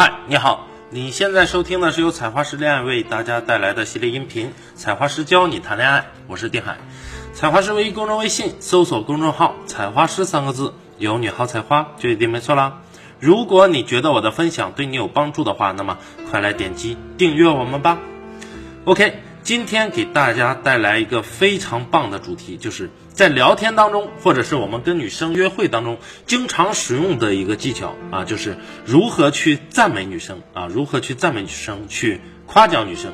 嗨，你好，你现在收听的是由采花师恋爱为大家带来的系列音频《采花师教你谈恋爱》，我是定海。采花师唯一公众微信搜索公众号“采花师”三个字，有你好采花就一定没错啦。如果你觉得我的分享对你有帮助的话，那么快来点击订阅我们吧。OK。今天给大家带来一个非常棒的主题，就是在聊天当中，或者是我们跟女生约会当中，经常使用的一个技巧啊，就是如何去赞美女生啊，如何去赞美女生，去夸奖女生。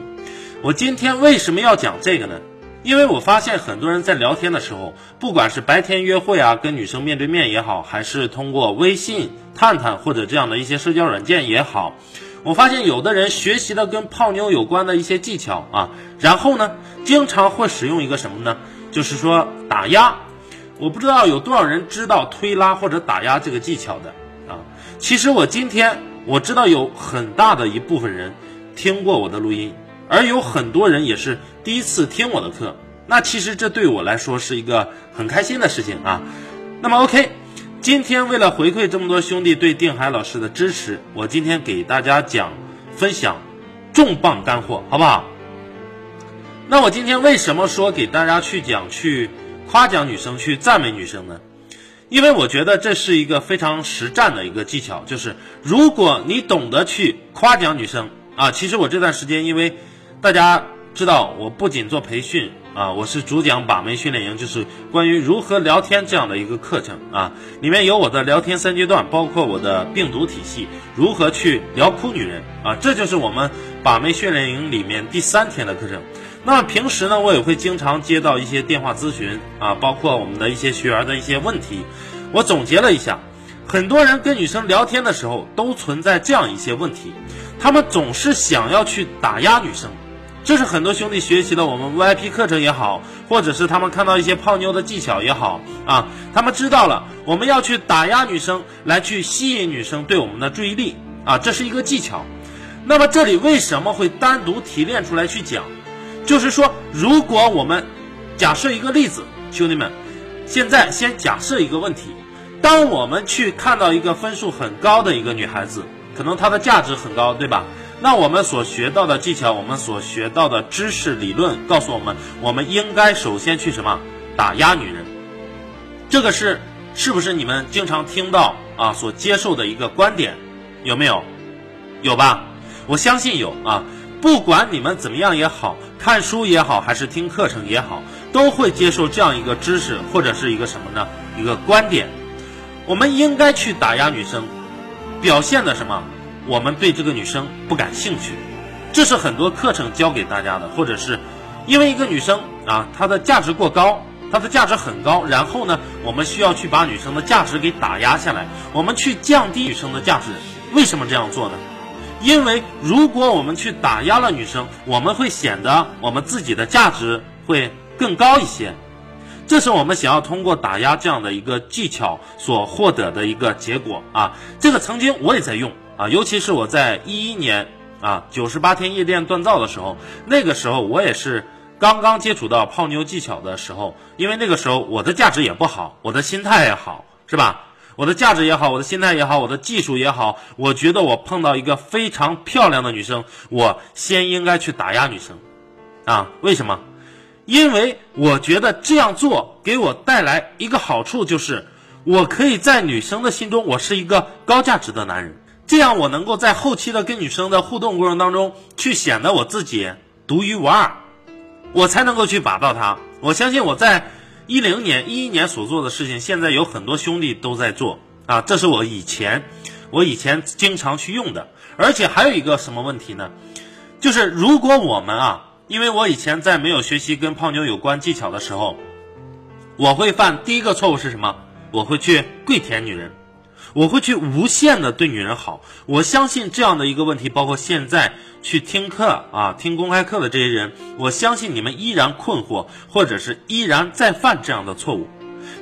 我今天为什么要讲这个呢？因为我发现很多人在聊天的时候，不管是白天约会啊，跟女生面对面也好，还是通过微信、探探或者这样的一些社交软件也好。我发现有的人学习的跟泡妞有关的一些技巧啊，然后呢，经常会使用一个什么呢？就是说打压。我不知道有多少人知道推拉或者打压这个技巧的啊。其实我今天我知道有很大的一部分人听过我的录音，而有很多人也是第一次听我的课。那其实这对我来说是一个很开心的事情啊。那么 OK。今天为了回馈这么多兄弟对定海老师的支持，我今天给大家讲分享重磅干货，好不好？那我今天为什么说给大家去讲去夸奖女生、去赞美女生呢？因为我觉得这是一个非常实战的一个技巧，就是如果你懂得去夸奖女生啊，其实我这段时间因为大家知道，我不仅做培训。啊，我是主讲把妹训练营，就是关于如何聊天这样的一个课程啊，里面有我的聊天三阶段，包括我的病毒体系，如何去聊哭女人啊，这就是我们把妹训练营里面第三天的课程。那平时呢，我也会经常接到一些电话咨询啊，包括我们的一些学员的一些问题，我总结了一下，很多人跟女生聊天的时候都存在这样一些问题，他们总是想要去打压女生。这是很多兄弟学习了我们 VIP 课程也好，或者是他们看到一些泡妞的技巧也好啊，他们知道了我们要去打压女生，来去吸引女生对我们的注意力啊，这是一个技巧。那么这里为什么会单独提炼出来去讲？就是说，如果我们假设一个例子，兄弟们，现在先假设一个问题：当我们去看到一个分数很高的一个女孩子，可能她的价值很高，对吧？那我们所学到的技巧，我们所学到的知识理论，告诉我们，我们应该首先去什么打压女人？这个是是不是你们经常听到啊所接受的一个观点？有没有？有吧？我相信有啊。不管你们怎么样也好，看书也好，还是听课程也好，都会接受这样一个知识或者是一个什么呢？一个观点，我们应该去打压女生，表现的什么？我们对这个女生不感兴趣，这是很多课程教给大家的，或者是因为一个女生啊，她的价值过高，她的价值很高，然后呢，我们需要去把女生的价值给打压下来，我们去降低女生的价值。为什么这样做呢？因为如果我们去打压了女生，我们会显得我们自己的价值会更高一些，这是我们想要通过打压这样的一个技巧所获得的一个结果啊。这个曾经我也在用。啊，尤其是我在一一年啊九十八天夜店锻造的时候，那个时候我也是刚刚接触到泡妞技巧的时候，因为那个时候我的价值也不好，我的心态也好，是吧？我的价值也好，我的心态也好，我的技术也好，我觉得我碰到一个非常漂亮的女生，我先应该去打压女生，啊，为什么？因为我觉得这样做给我带来一个好处，就是我可以在女生的心中，我是一个高价值的男人。这样我能够在后期的跟女生的互动过程当中，去显得我自己独一无二，我才能够去把到她。我相信我在一零年、一一年所做的事情，现在有很多兄弟都在做啊。这是我以前我以前经常去用的，而且还有一个什么问题呢？就是如果我们啊，因为我以前在没有学习跟泡妞有关技巧的时候，我会犯第一个错误是什么？我会去跪舔女人。我会去无限的对女人好，我相信这样的一个问题，包括现在去听课啊、听公开课的这些人，我相信你们依然困惑，或者是依然在犯这样的错误。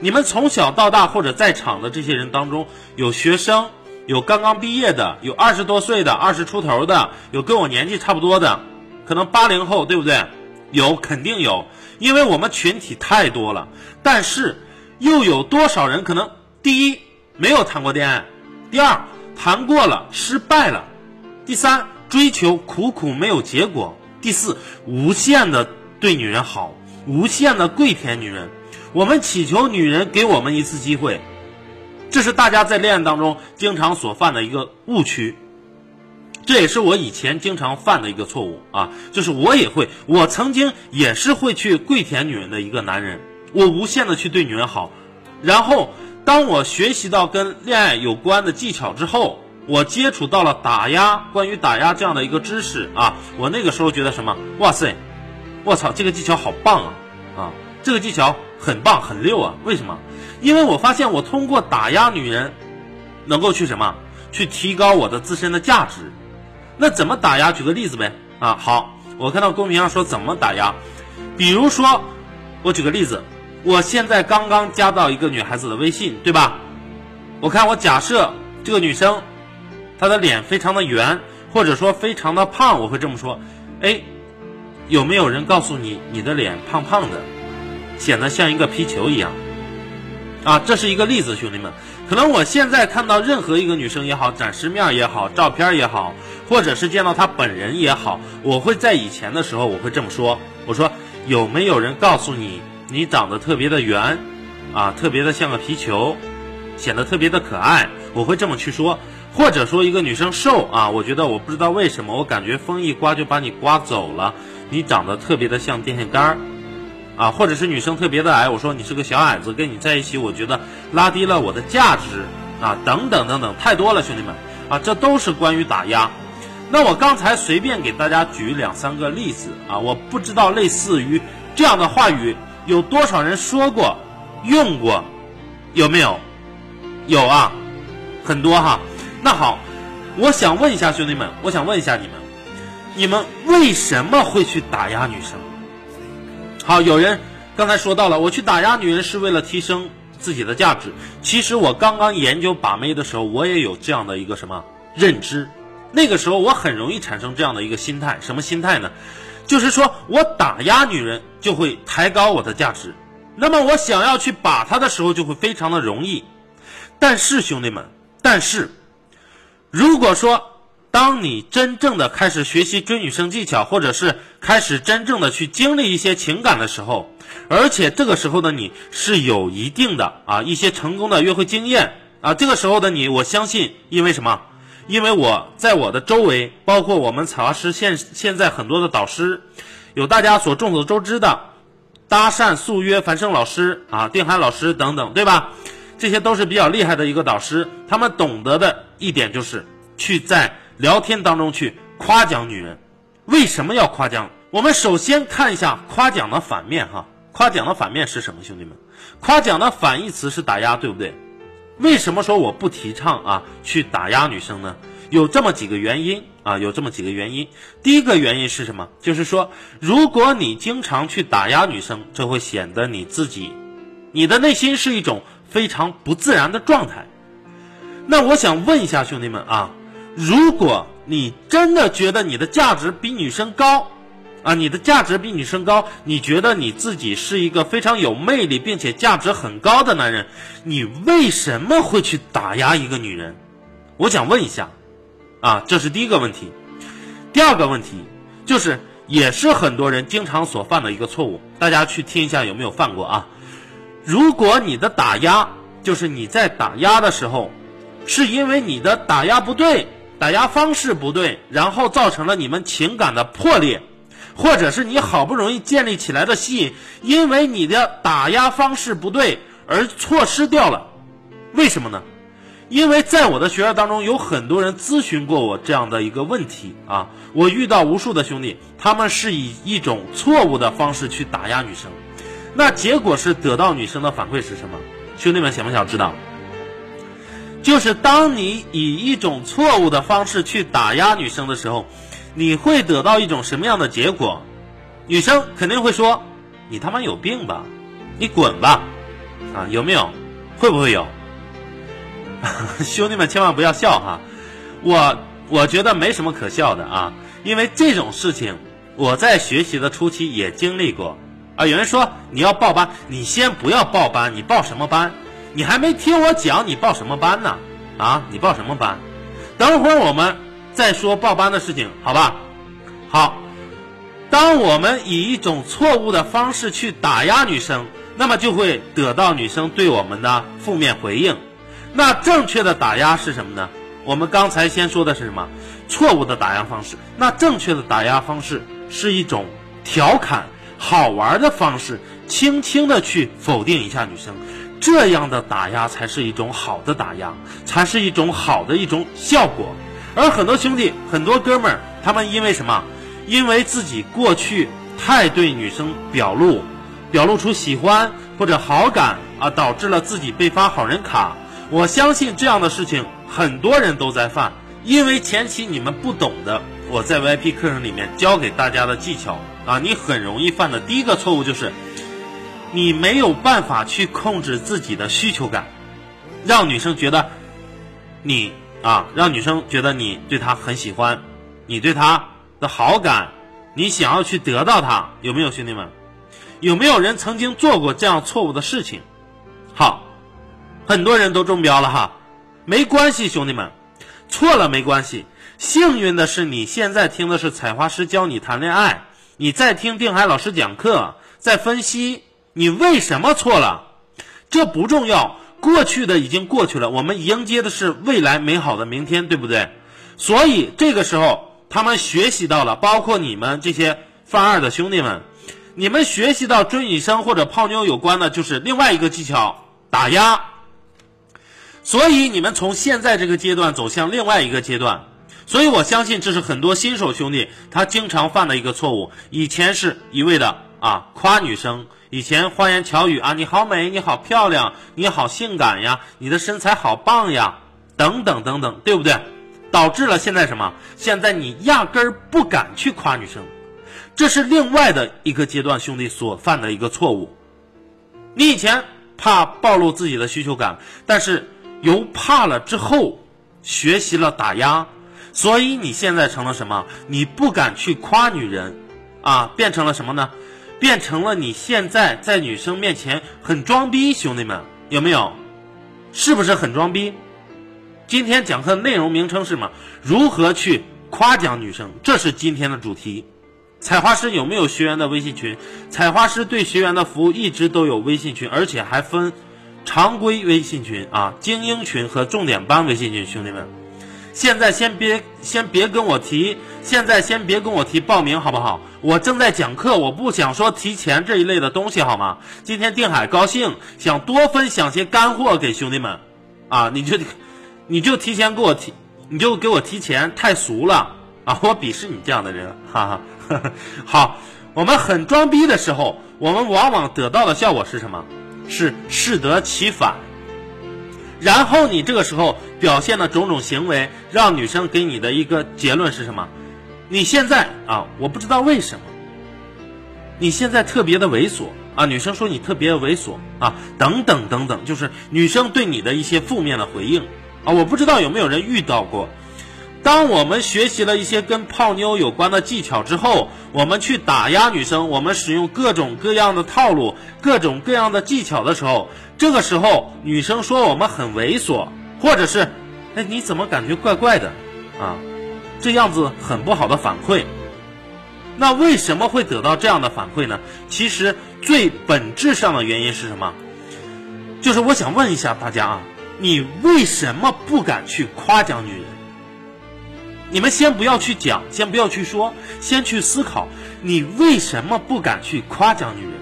你们从小到大，或者在场的这些人当中，有学生，有刚刚毕业的，有二十多岁的、二十出头的，有跟我年纪差不多的，可能八零后，对不对？有，肯定有，因为我们群体太多了。但是，又有多少人可能第一？没有谈过恋爱，第二谈过了失败了，第三，追求苦苦没有结果；第四，无限的对女人好，无限的跪舔女人。我们祈求女人给我们一次机会，这是大家在恋爱当中经常所犯的一个误区。这也是我以前经常犯的一个错误啊，就是我也会，我曾经也是会去跪舔女人的一个男人，我无限的去对女人好，然后当我学习到跟恋爱有关的技巧之后，我接触到了打压，关于打压这样的一个知识啊，我那个时候觉得什么？哇塞，我操，这个技巧好棒啊啊，这个技巧很棒很溜啊，为什么？因为我发现我通过打压女人，能够去什么？去提高我的自身的价值。那怎么打压？举个例子呗。啊，好，我看到公屏上说怎么打压，比如说，我举个例子，我现在刚刚加到一个女孩子的微信，对吧？我看我假设这个女生，她的脸非常的圆，或者说非常的胖，我会这么说，哎，有没有人告诉你你的脸胖胖的，显得像一个皮球一样？啊，这是一个例子，兄弟们。可能我现在看到任何一个女生也好，展示面也好，照片也好，或者是见到她本人也好，我会在以前的时候我会这么说：我说有没有人告诉你你长得特别的圆，啊，特别的像个皮球，显得特别的可爱？我会这么去说。或者说一个女生瘦啊，我觉得我不知道为什么，我感觉风一刮就把你刮走了，你长得特别的像电线杆儿。啊，或者是女生特别的矮，我说你是个小矮子，跟你在一起，我觉得拉低了我的价值啊，等等等等，太多了，兄弟们啊，这都是关于打压。那我刚才随便给大家举两三个例子啊，我不知道类似于这样的话语有多少人说过、用过，有没有？有啊，很多哈。那好，我想问一下兄弟们，我想问一下你们，你们为什么会去打压女生？好，有人刚才说到了，我去打压女人是为了提升自己的价值。其实我刚刚研究把妹的时候，我也有这样的一个什么认知。那个时候我很容易产生这样的一个心态，什么心态呢？就是说我打压女人就会抬高我的价值，那么我想要去把她的时候就会非常的容易。但是兄弟们，但是如果说，当你真正的开始学习追女生技巧，或者是开始真正的去经历一些情感的时候，而且这个时候的你是有一定的啊一些成功的约会经验啊，这个时候的你，我相信，因为什么？因为我在我的周围，包括我们采花师现现在很多的导师，有大家所众所周知的搭讪速约樊胜老师啊、定海老师等等，对吧？这些都是比较厉害的一个导师，他们懂得的一点就是去在。聊天当中去夸奖女人，为什么要夸奖？我们首先看一下夸奖的反面哈，夸奖的反面是什么？兄弟们，夸奖的反义词是打压，对不对？为什么说我不提倡啊去打压女生呢？有这么几个原因啊，有这么几个原因。第一个原因是什么？就是说，如果你经常去打压女生，这会显得你自己，你的内心是一种非常不自然的状态。那我想问一下兄弟们啊。如果你真的觉得你的价值比女生高，啊，你的价值比女生高，你觉得你自己是一个非常有魅力并且价值很高的男人，你为什么会去打压一个女人？我想问一下，啊，这是第一个问题。第二个问题就是，也是很多人经常所犯的一个错误，大家去听一下有没有犯过啊？如果你的打压就是你在打压的时候，是因为你的打压不对。打压方式不对，然后造成了你们情感的破裂，或者是你好不容易建立起来的吸引，因为你的打压方式不对而错失掉了。为什么呢？因为在我的学员当中，有很多人咨询过我这样的一个问题啊，我遇到无数的兄弟，他们是以一种错误的方式去打压女生，那结果是得到女生的反馈是什么？兄弟们想不想知道？就是当你以一种错误的方式去打压女生的时候，你会得到一种什么样的结果？女生肯定会说：“你他妈有病吧，你滚吧！”啊，有没有？会不会有？兄弟们千万不要笑哈！我我觉得没什么可笑的啊，因为这种事情我在学习的初期也经历过啊。有人说你要报班，你先不要报班，你报什么班？你还没听我讲，你报什么班呢？啊，你报什么班？等会儿我们再说报班的事情，好吧？好，当我们以一种错误的方式去打压女生，那么就会得到女生对我们的负面回应。那正确的打压是什么呢？我们刚才先说的是什么？错误的打压方式。那正确的打压方式是一种调侃、好玩的方式，轻轻的去否定一下女生。这样的打压才是一种好的打压，才是一种好的一种效果。而很多兄弟、很多哥们儿，他们因为什么？因为自己过去太对女生表露，表露出喜欢或者好感啊，导致了自己被发好人卡。我相信这样的事情很多人都在犯，因为前期你们不懂的，我在 VIP 课程里面教给大家的技巧啊，你很容易犯的第一个错误就是。你没有办法去控制自己的需求感，让女生觉得你啊，让女生觉得你对她很喜欢，你对她的好感，你想要去得到她，有没有兄弟们？有没有人曾经做过这样错误的事情？好，很多人都中标了哈，没关系，兄弟们，错了没关系。幸运的是，你现在听的是采花师教你谈恋爱，你在听定海老师讲课，在分析。你为什么错了？这不重要，过去的已经过去了，我们迎接的是未来美好的明天，对不对？所以这个时候，他们学习到了，包括你们这些犯二的兄弟们，你们学习到追女生或者泡妞有关的，就是另外一个技巧——打压。所以你们从现在这个阶段走向另外一个阶段，所以我相信这是很多新手兄弟他经常犯的一个错误。以前是一味的啊夸女生。以前花言巧语啊，你好美，你好漂亮，你好性感呀，你的身材好棒呀，等等等等，对不对？导致了现在什么？现在你压根儿不敢去夸女生，这是另外的一个阶段兄弟所犯的一个错误。你以前怕暴露自己的需求感，但是由怕了之后学习了打压，所以你现在成了什么？你不敢去夸女人，啊，变成了什么呢？变成了你现在在女生面前很装逼，兄弟们有没有？是不是很装逼？今天讲课内容名称是什么？如何去夸奖女生？这是今天的主题。采花师有没有学员的微信群？采花师对学员的服务一直都有微信群，而且还分常规微信群啊、精英群和重点班微信群，兄弟们。现在先别先别跟我提，现在先别跟我提报名，好不好？我正在讲课，我不想说提钱这一类的东西，好吗？今天定海高兴，想多分享些干货给兄弟们，啊，你就你就提前给我提，你就给我提钱，太俗了啊！我鄙视你这样的人，哈哈。好，我们很装逼的时候，我们往往得到的效果是什么？是适得其反。然后你这个时候表现的种种行为，让女生给你的一个结论是什么？你现在啊，我不知道为什么，你现在特别的猥琐啊！女生说你特别猥琐啊，等等等等，就是女生对你的一些负面的回应啊！我不知道有没有人遇到过。当我们学习了一些跟泡妞有关的技巧之后，我们去打压女生，我们使用各种各样的套路、各种各样的技巧的时候，这个时候女生说我们很猥琐，或者是，哎，你怎么感觉怪怪的啊？这样子很不好的反馈。那为什么会得到这样的反馈呢？其实最本质上的原因是什么？就是我想问一下大家啊，你为什么不敢去夸奖女人？你们先不要去讲，先不要去说，先去思考，你为什么不敢去夸奖女人？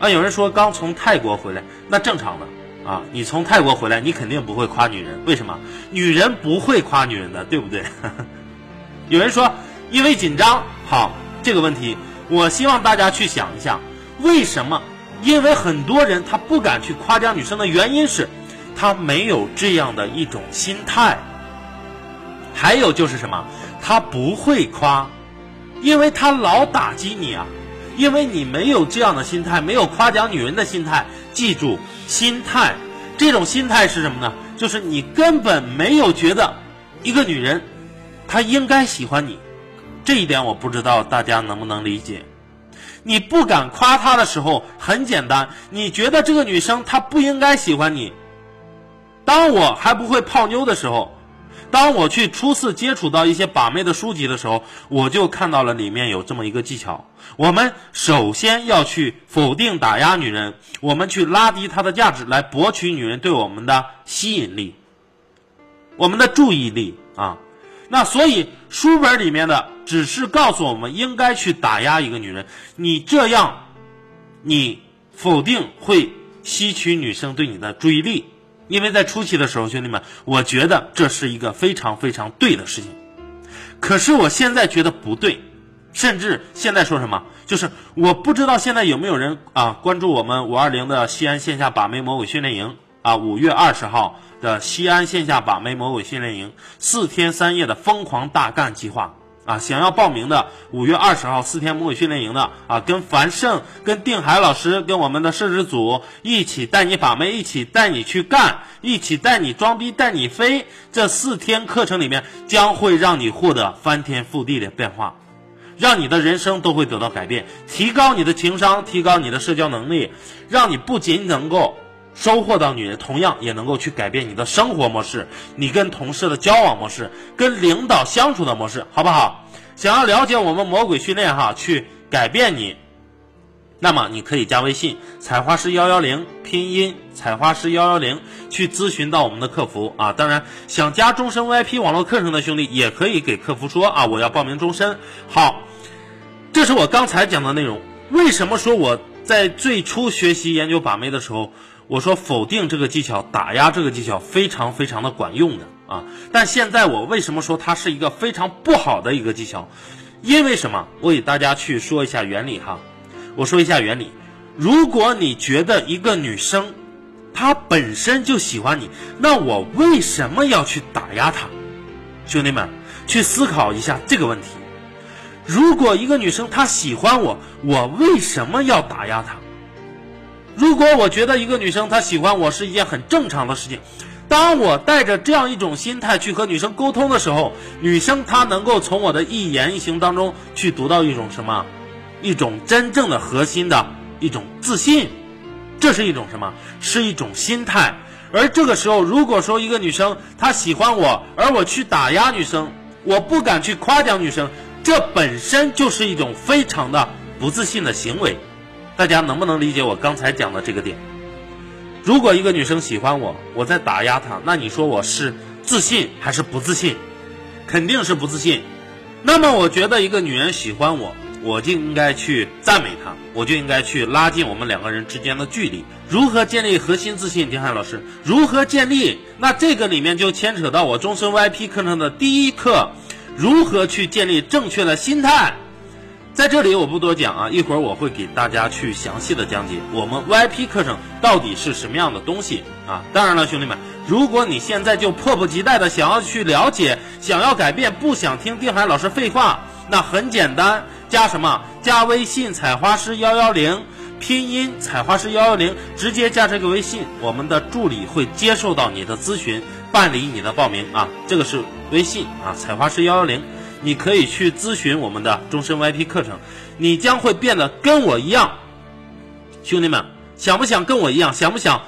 啊，有人说刚从泰国回来，那正常的啊，你从泰国回来，你肯定不会夸女人，为什么？女人不会夸女人的，对不对？有人说因为紧张，好，这个问题，我希望大家去想一下，为什么？因为很多人他不敢去夸奖女生的原因是，他没有这样的一种心态。还有就是什么？他不会夸，因为他老打击你啊，因为你没有这样的心态，没有夸奖女人的心态。记住，心态，这种心态是什么呢？就是你根本没有觉得一个女人她应该喜欢你，这一点我不知道大家能不能理解。你不敢夸她的时候，很简单，你觉得这个女生她不应该喜欢你。当我还不会泡妞的时候。当我去初次接触到一些把妹的书籍的时候，我就看到了里面有这么一个技巧：我们首先要去否定打压女人，我们去拉低她的价值，来博取女人对我们的吸引力，我们的注意力啊。那所以书本里面的只是告诉我们应该去打压一个女人，你这样，你否定会吸取女生对你的注意力。因为在初期的时候，兄弟们，我觉得这是一个非常非常对的事情。可是我现在觉得不对，甚至现在说什么，就是我不知道现在有没有人啊关注我们五二零的西安线下把妹魔鬼训练营啊，五月二十号的西安线下把妹魔鬼训练营，四天三夜的疯狂大干计划。啊，想要报名的五月二十号四天魔鬼训练营的啊，跟樊胜、跟定海老师、跟我们的摄制组一起带你把妹，一起带你去干，一起带你装逼，带你飞。这四天课程里面将会让你获得翻天覆地的变化，让你的人生都会得到改变，提高你的情商，提高你的社交能力，让你不仅能够。收获到女人，同样也能够去改变你的生活模式，你跟同事的交往模式，跟领导相处的模式，好不好？想要了解我们魔鬼训练哈，去改变你，那么你可以加微信采花师幺幺零，拼音采花师幺幺零，去咨询到我们的客服啊。当然，想加终身 VIP 网络课程的兄弟，也可以给客服说啊，我要报名终身。好，这是我刚才讲的内容。为什么说我在最初学习研究把妹的时候？我说否定这个技巧，打压这个技巧非常非常的管用的啊！但现在我为什么说它是一个非常不好的一个技巧？因为什么？我给大家去说一下原理哈。我说一下原理。如果你觉得一个女生她本身就喜欢你，那我为什么要去打压她？兄弟们，去思考一下这个问题。如果一个女生她喜欢我，我为什么要打压她？如果我觉得一个女生她喜欢我是一件很正常的事情，当我带着这样一种心态去和女生沟通的时候，女生她能够从我的一言一行当中去读到一种什么，一种真正的核心的一种自信，这是一种什么？是一种心态。而这个时候，如果说一个女生她喜欢我，而我去打压女生，我不敢去夸奖女生，这本身就是一种非常的不自信的行为。大家能不能理解我刚才讲的这个点？如果一个女生喜欢我，我在打压她，那你说我是自信还是不自信？肯定是不自信。那么我觉得一个女人喜欢我，我就应该去赞美她，我就应该去拉近我们两个人之间的距离。如何建立核心自信？丁汉老师，如何建立？那这个里面就牵扯到我终身 VIP 课程的第一课：如何去建立正确的心态。在这里我不多讲啊，一会儿我会给大家去详细的讲解我们 VIP 课程到底是什么样的东西啊。当然了，兄弟们，如果你现在就迫不及待的想要去了解、想要改变、不想听定海老师废话，那很简单，加什么？加微信采花师幺幺零，拼音采花师幺幺零，直接加这个微信，我们的助理会接受到你的咨询，办理你的报名啊。这个是微信啊，采花师幺幺零。你可以去咨询我们的终身 VIP 课程，你将会变得跟我一样。兄弟们，想不想跟我一样？想不想？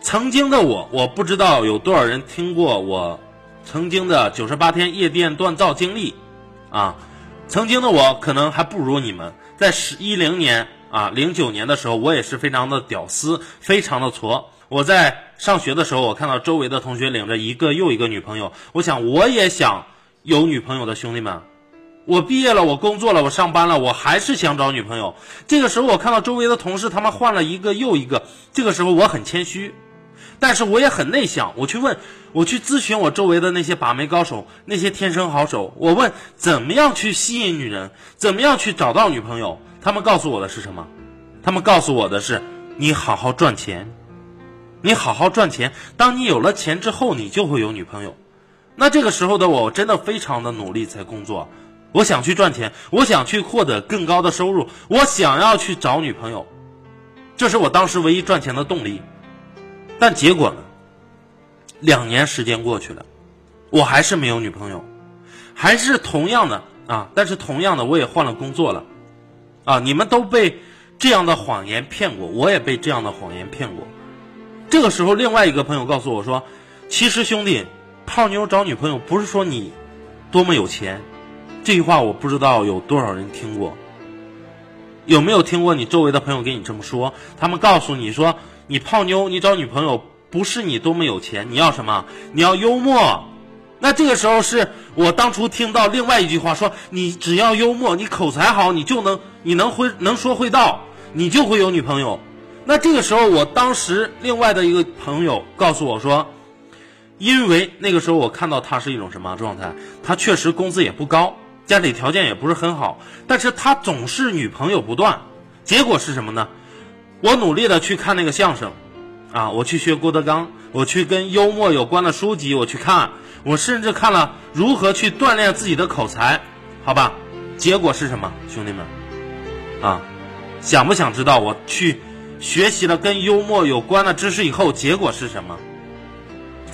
曾经的我，我不知道有多少人听过我曾经的九十八天夜店锻造经历啊。曾经的我可能还不如你们。在十一零年啊，零九年的时候，我也是非常的屌丝，非常的挫。我在上学的时候，我看到周围的同学领着一个又一个女朋友，我想我也想。有女朋友的兄弟们，我毕业了，我工作了，我上班了，我还是想找女朋友。这个时候，我看到周围的同事他们换了一个又一个，这个时候我很谦虚，但是我也很内向。我去问，我去咨询我周围的那些把妹高手，那些天生好手，我问怎么样去吸引女人，怎么样去找到女朋友？他们告诉我的是什么？他们告诉我的是，你好好赚钱，你好好赚钱。当你有了钱之后，你就会有女朋友。那这个时候的我真的非常的努力在工作，我想去赚钱，我想去获得更高的收入，我想要去找女朋友，这是我当时唯一赚钱的动力。但结果呢？两年时间过去了，我还是没有女朋友，还是同样的啊！但是同样的，我也换了工作了，啊！你们都被这样的谎言骗过，我也被这样的谎言骗过。这个时候，另外一个朋友告诉我说：“其实兄弟。”泡妞找女朋友不是说你多么有钱，这句话我不知道有多少人听过。有没有听过你周围的朋友跟你这么说？他们告诉你说，你泡妞，你找女朋友不是你多么有钱，你要什么？你要幽默。那这个时候是我当初听到另外一句话说，你只要幽默，你口才好，你就能，你能会能说会道，你就会有女朋友。那这个时候，我当时另外的一个朋友告诉我说，因为那个时候我看到他是一种什么状态？他确实工资也不高。家里条件也不是很好，但是他总是女朋友不断，结果是什么呢？我努力的去看那个相声，啊，我去学郭德纲，我去跟幽默有关的书籍我去看，我甚至看了如何去锻炼自己的口才，好吧？结果是什么，兄弟们？啊，想不想知道我去学习了跟幽默有关的知识以后，结果是什么？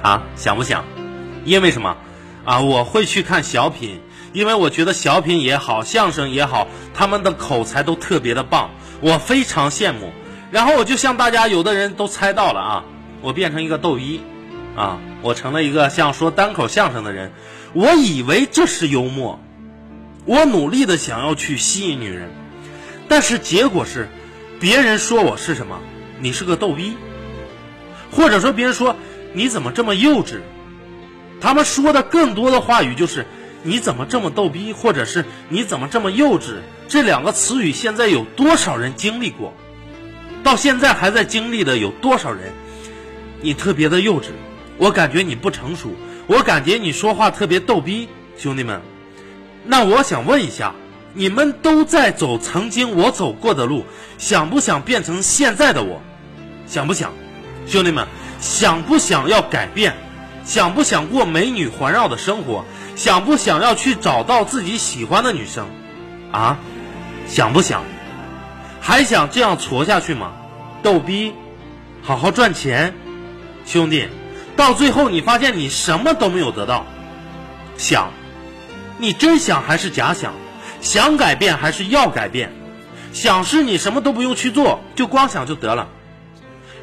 啊，想不想？因为什么？啊，我会去看小品。因为我觉得小品也好，相声也好，他们的口才都特别的棒，我非常羡慕。然后我就像大家有的人都猜到了啊，我变成一个逗逼，啊，我成了一个像说单口相声的人。我以为这是幽默，我努力的想要去吸引女人，但是结果是，别人说我是什么？你是个逗逼，或者说别人说你怎么这么幼稚？他们说的更多的话语就是。你怎么这么逗逼，或者是你怎么这么幼稚？这两个词语现在有多少人经历过？到现在还在经历的有多少人？你特别的幼稚，我感觉你不成熟，我感觉你说话特别逗逼，兄弟们。那我想问一下，你们都在走曾经我走过的路，想不想变成现在的我？想不想？兄弟们，想不想要改变？想不想过美女环绕的生活？想不想要去找到自己喜欢的女生，啊？想不想？还想这样挫下去吗？逗逼，好好赚钱，兄弟，到最后你发现你什么都没有得到。想，你真想还是假想？想改变还是要改变？想是你什么都不用去做，就光想就得了。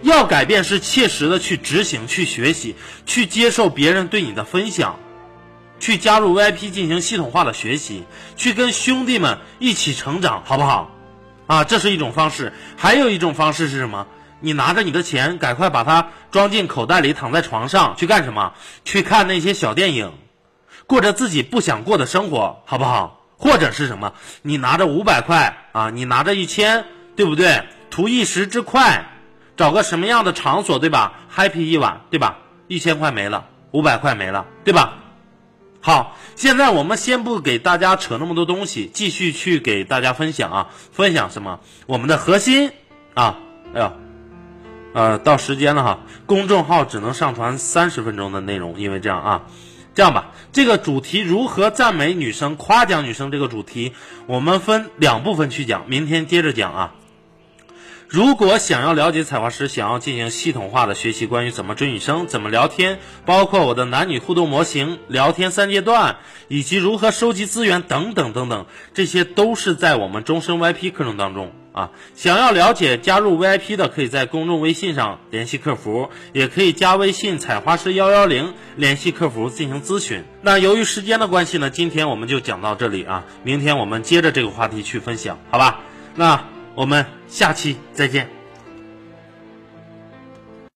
要改变是切实的去执行、去学习、去接受别人对你的分享。去加入 VIP 进行系统化的学习，去跟兄弟们一起成长，好不好？啊，这是一种方式。还有一种方式是什么？你拿着你的钱，赶快把它装进口袋里，躺在床上去干什么？去看那些小电影，过着自己不想过的生活，好不好？或者是什么？你拿着五百块啊，你拿着一千，对不对？图一时之快，找个什么样的场所，对吧？happy 一晚，对吧？一千块没了，五百块没了，对吧？好，现在我们先不给大家扯那么多东西，继续去给大家分享啊，分享什么？我们的核心啊，哎呦，呃，到时间了哈，公众号只能上传三十分钟的内容，因为这样啊，这样吧，这个主题如何赞美女生、夸奖女生这个主题，我们分两部分去讲，明天接着讲啊。如果想要了解采花师，想要进行系统化的学习，关于怎么追女生、怎么聊天，包括我的男女互动模型、聊天三阶段，以及如何收集资源等等等等，这些都是在我们终身 VIP 课程当中啊。想要了解加入 VIP 的，可以在公众微信上联系客服，也可以加微信采花师幺幺零联系客服进行咨询。那由于时间的关系呢，今天我们就讲到这里啊，明天我们接着这个话题去分享，好吧？那。我们下期再见。